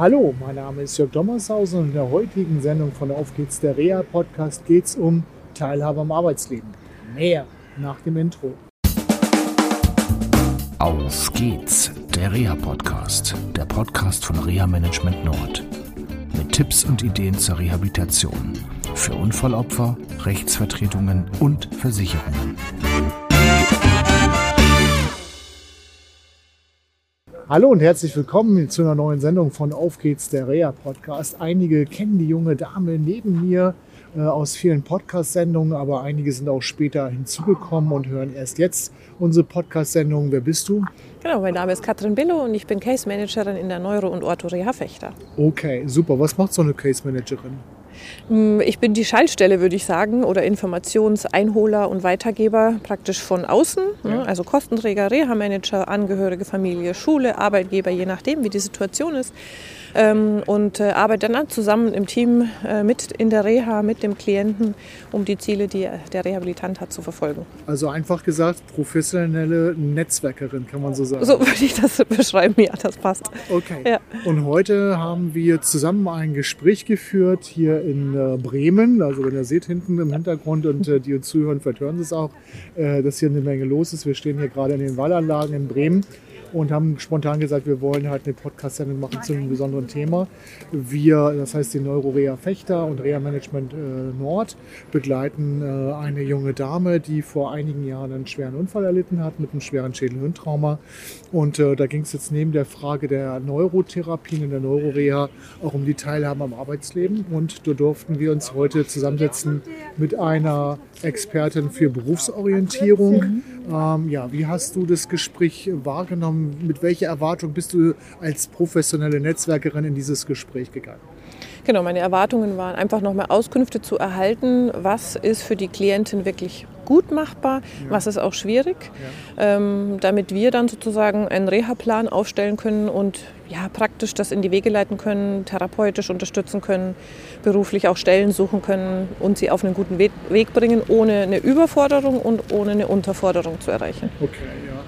Hallo, mein Name ist Jörg Dommershausen und in der heutigen Sendung von Auf geht's der Reha Podcast geht es um Teilhabe am Arbeitsleben. Mehr nach dem Intro. Auf geht's, der Reha Podcast, der Podcast von Reha Management Nord. Mit Tipps und Ideen zur Rehabilitation für Unfallopfer, Rechtsvertretungen und Versicherungen. Hallo und herzlich willkommen zu einer neuen Sendung von Auf geht's, der Reha Podcast. Einige kennen die junge Dame neben mir äh, aus vielen Podcast-Sendungen, aber einige sind auch später hinzugekommen und hören erst jetzt unsere Podcast-Sendung. Wer bist du? Genau, mein Name ist Katrin Billow und ich bin Case Managerin in der Neuro- und Ortho-Reha Fechter. Okay, super. Was macht so eine Case Managerin? Hm, ich bin die Schaltstelle, würde ich sagen, oder Informationseinholer und Weitergeber praktisch von außen. Ne? Ja. Also Kostenträger, Reha-Manager, Angehörige, Familie, Schule, Arbeitgeber, je nachdem, wie die Situation ist ähm, und äh, arbeite dann zusammen im Team äh, mit in der Reha, mit dem Klienten, um die Ziele, die der Rehabilitant hat, zu verfolgen. Also einfach gesagt, professionelle Netzwerkerin, kann man so sagen. So würde ich das beschreiben, ja, das passt. Okay. Ja. Und heute haben wir zusammen ein Gespräch geführt hier in äh, Bremen. Also wenn ihr seht hinten im Hintergrund und äh, die uns zuhören, vielleicht hören sie es auch, äh, dass hier eine Menge los ist. Wir stehen hier gerade in den Wallanlagen in Bremen und haben spontan gesagt, wir wollen halt eine Podcast-Sendung machen zu einem besonderen Thema. Wir, das heißt die Neurorea Fechter und Rea Management äh, Nord, begleiten äh, eine junge Dame, die vor einigen Jahren einen schweren Unfall erlitten hat mit einem schweren Schädelhirntrauma. Und äh, da ging es jetzt neben der Frage der Neurotherapien in der Neurorea auch um die Teilhabe am Arbeitsleben. Und da durften wir uns heute zusammensetzen mit einer Expertin für Berufsorientierung. Ähm, ja, wie hast du das Gespräch wahrgenommen? Mit welcher Erwartung bist du als professionelle Netzwerkerin in dieses Gespräch gegangen? Genau, meine Erwartungen waren einfach nochmal Auskünfte zu erhalten, was ist für die Klientin wirklich gut machbar, ja. was ist auch schwierig, ja. ähm, damit wir dann sozusagen einen Reha-Plan aufstellen können und ja, praktisch das in die Wege leiten können, therapeutisch unterstützen können, beruflich auch Stellen suchen können und sie auf einen guten Weg bringen, ohne eine Überforderung und ohne eine Unterforderung zu erreichen. Okay,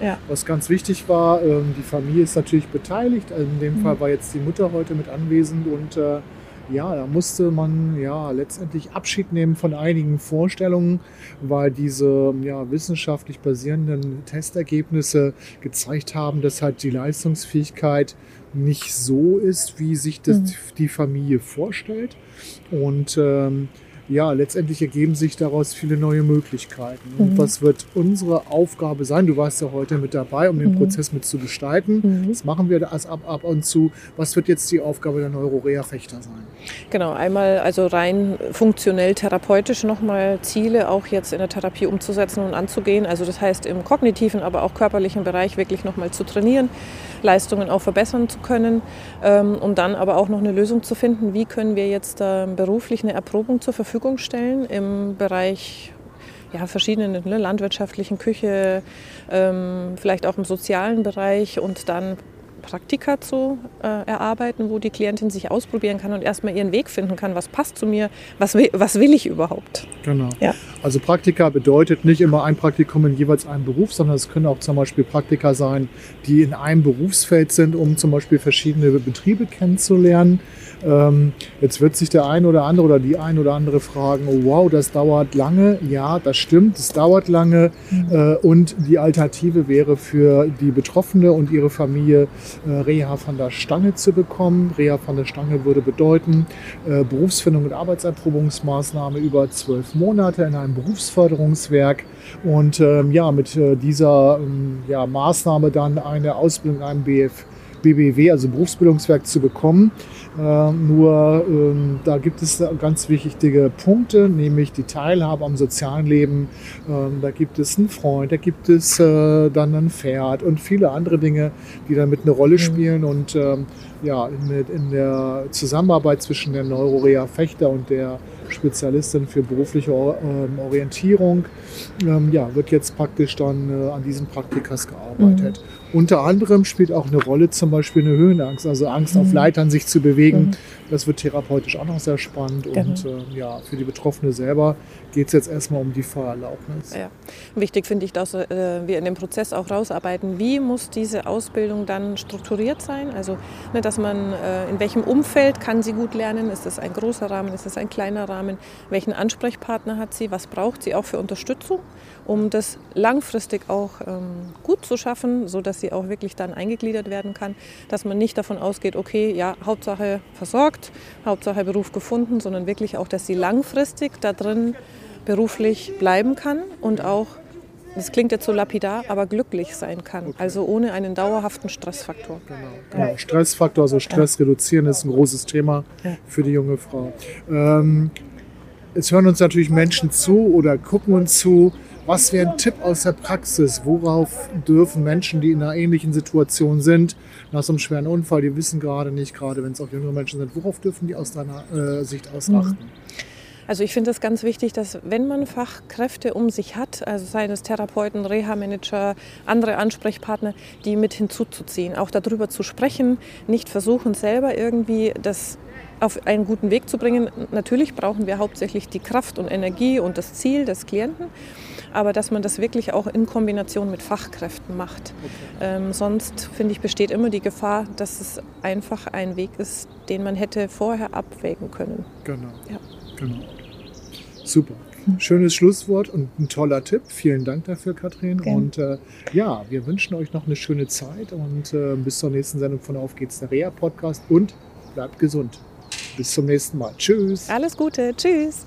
ja. ja. Was ganz wichtig war, ähm, die Familie ist natürlich beteiligt. In dem mhm. Fall war jetzt die Mutter heute mit anwesend und äh, ja, da musste man ja letztendlich Abschied nehmen von einigen Vorstellungen, weil diese ja, wissenschaftlich basierenden Testergebnisse gezeigt haben, dass halt die Leistungsfähigkeit nicht so ist, wie sich das mhm. die Familie vorstellt. Und ähm, ja, letztendlich ergeben sich daraus viele neue Möglichkeiten. Mhm. Und was wird unsere Aufgabe sein? Du warst ja heute mit dabei, um den mhm. Prozess mit zu gestalten. Mhm. Das machen wir das ab, ab und zu. Was wird jetzt die Aufgabe der Neurorea-Fechter sein? Genau, einmal also rein funktionell therapeutisch nochmal Ziele auch jetzt in der Therapie umzusetzen und anzugehen. Also das heißt im kognitiven, aber auch körperlichen Bereich wirklich nochmal zu trainieren, Leistungen auch verbessern zu können, ähm, um dann aber auch noch eine Lösung zu finden, wie können wir jetzt ähm, beruflich eine Erprobung zur Verfügung Verfügung stellen im Bereich ja, verschiedenen ne, landwirtschaftlichen Küche, ähm, vielleicht auch im sozialen Bereich und dann Praktika zu äh, erarbeiten, wo die Klientin sich ausprobieren kann und erstmal ihren Weg finden kann, was passt zu mir, was will, was will ich überhaupt. Genau. Ja. Also Praktika bedeutet nicht immer ein Praktikum in jeweils einem Beruf, sondern es können auch zum Beispiel Praktika sein, die in einem Berufsfeld sind, um zum Beispiel verschiedene Betriebe kennenzulernen. Ähm, jetzt wird sich der ein oder andere oder die ein oder andere fragen, oh wow, das dauert lange. Ja, das stimmt, es dauert lange. Mhm. Äh, und die Alternative wäre für die Betroffene und ihre Familie Reha von der Stange zu bekommen. Reha von der Stange würde bedeuten äh, Berufsfindung und Arbeitserprobungsmaßnahme über zwölf Monate in einem Berufsförderungswerk. Und ähm, ja, mit äh, dieser ähm, ja, Maßnahme dann eine Ausbildung in einem BF, BBW, also Berufsbildungswerk, zu bekommen. Äh, nur ähm, da gibt es ganz wichtige Punkte, nämlich die Teilhabe am sozialen Leben. Ähm, da gibt es einen Freund, da gibt es äh, dann ein Pferd und viele andere Dinge, die damit eine Rolle mhm. spielen. Und ähm, ja, in, in, der Zusammenarbeit zwischen der Neurorea Fechter und der Spezialistin für berufliche ähm, Orientierung ähm, ja, wird jetzt praktisch dann äh, an diesen Praktikas gearbeitet. Mhm. Unter anderem spielt auch eine Rolle zum Beispiel eine Höhenangst, also Angst auf Leitern sich zu bewegen. Das wird therapeutisch auch noch sehr spannend. Und äh, ja, für die Betroffene selber geht es jetzt erstmal um die Fahrerlaubnis. Ja. Wichtig finde ich, dass äh, wir in dem Prozess auch rausarbeiten, wie muss diese Ausbildung dann strukturiert sein. Also, ne, dass man äh, in welchem Umfeld kann sie gut lernen. Ist das ein großer Rahmen, ist das ein kleiner Rahmen? Welchen Ansprechpartner hat sie? Was braucht sie auch für Unterstützung, um das langfristig auch ähm, gut zu schaffen, sodass sie auch wirklich dann eingegliedert werden kann. Dass man nicht davon ausgeht, okay, ja, Hauptsache versorgt, Hauptsache Beruf gefunden, sondern wirklich auch, dass sie langfristig da drin beruflich bleiben kann und auch, das klingt jetzt so lapidar, aber glücklich sein kann. Okay. Also ohne einen dauerhaften Stressfaktor. Genau, genau. Stressfaktor, also Stress ja. reduzieren ist ein großes Thema ja. für die junge Frau. Ähm, es hören uns natürlich Menschen zu oder gucken uns zu. Was wäre ein Tipp aus der Praxis? Worauf dürfen Menschen, die in einer ähnlichen Situation sind, nach so einem schweren Unfall, die wissen gerade nicht, gerade wenn es auch jüngere Menschen sind, worauf dürfen die aus deiner äh, Sicht ausachten? Mhm. Also ich finde es ganz wichtig, dass wenn man Fachkräfte um sich hat, also seien es Therapeuten, Reha-Manager, andere Ansprechpartner, die mit hinzuzuziehen, auch darüber zu sprechen, nicht versuchen selber irgendwie das auf einen guten Weg zu bringen. Natürlich brauchen wir hauptsächlich die Kraft und Energie und das Ziel des Klienten, aber dass man das wirklich auch in Kombination mit Fachkräften macht. Okay. Ähm, sonst, finde ich, besteht immer die Gefahr, dass es einfach ein Weg ist, den man hätte vorher abwägen können. Genau. Ja. genau. Super. Schönes Schlusswort und ein toller Tipp. Vielen Dank dafür, Katrin. Gerne. Und äh, ja, wir wünschen euch noch eine schöne Zeit und äh, bis zur nächsten Sendung von Auf geht's der Reha Podcast und bleibt gesund. Bis zum nächsten Mal. Tschüss. Alles Gute. Tschüss.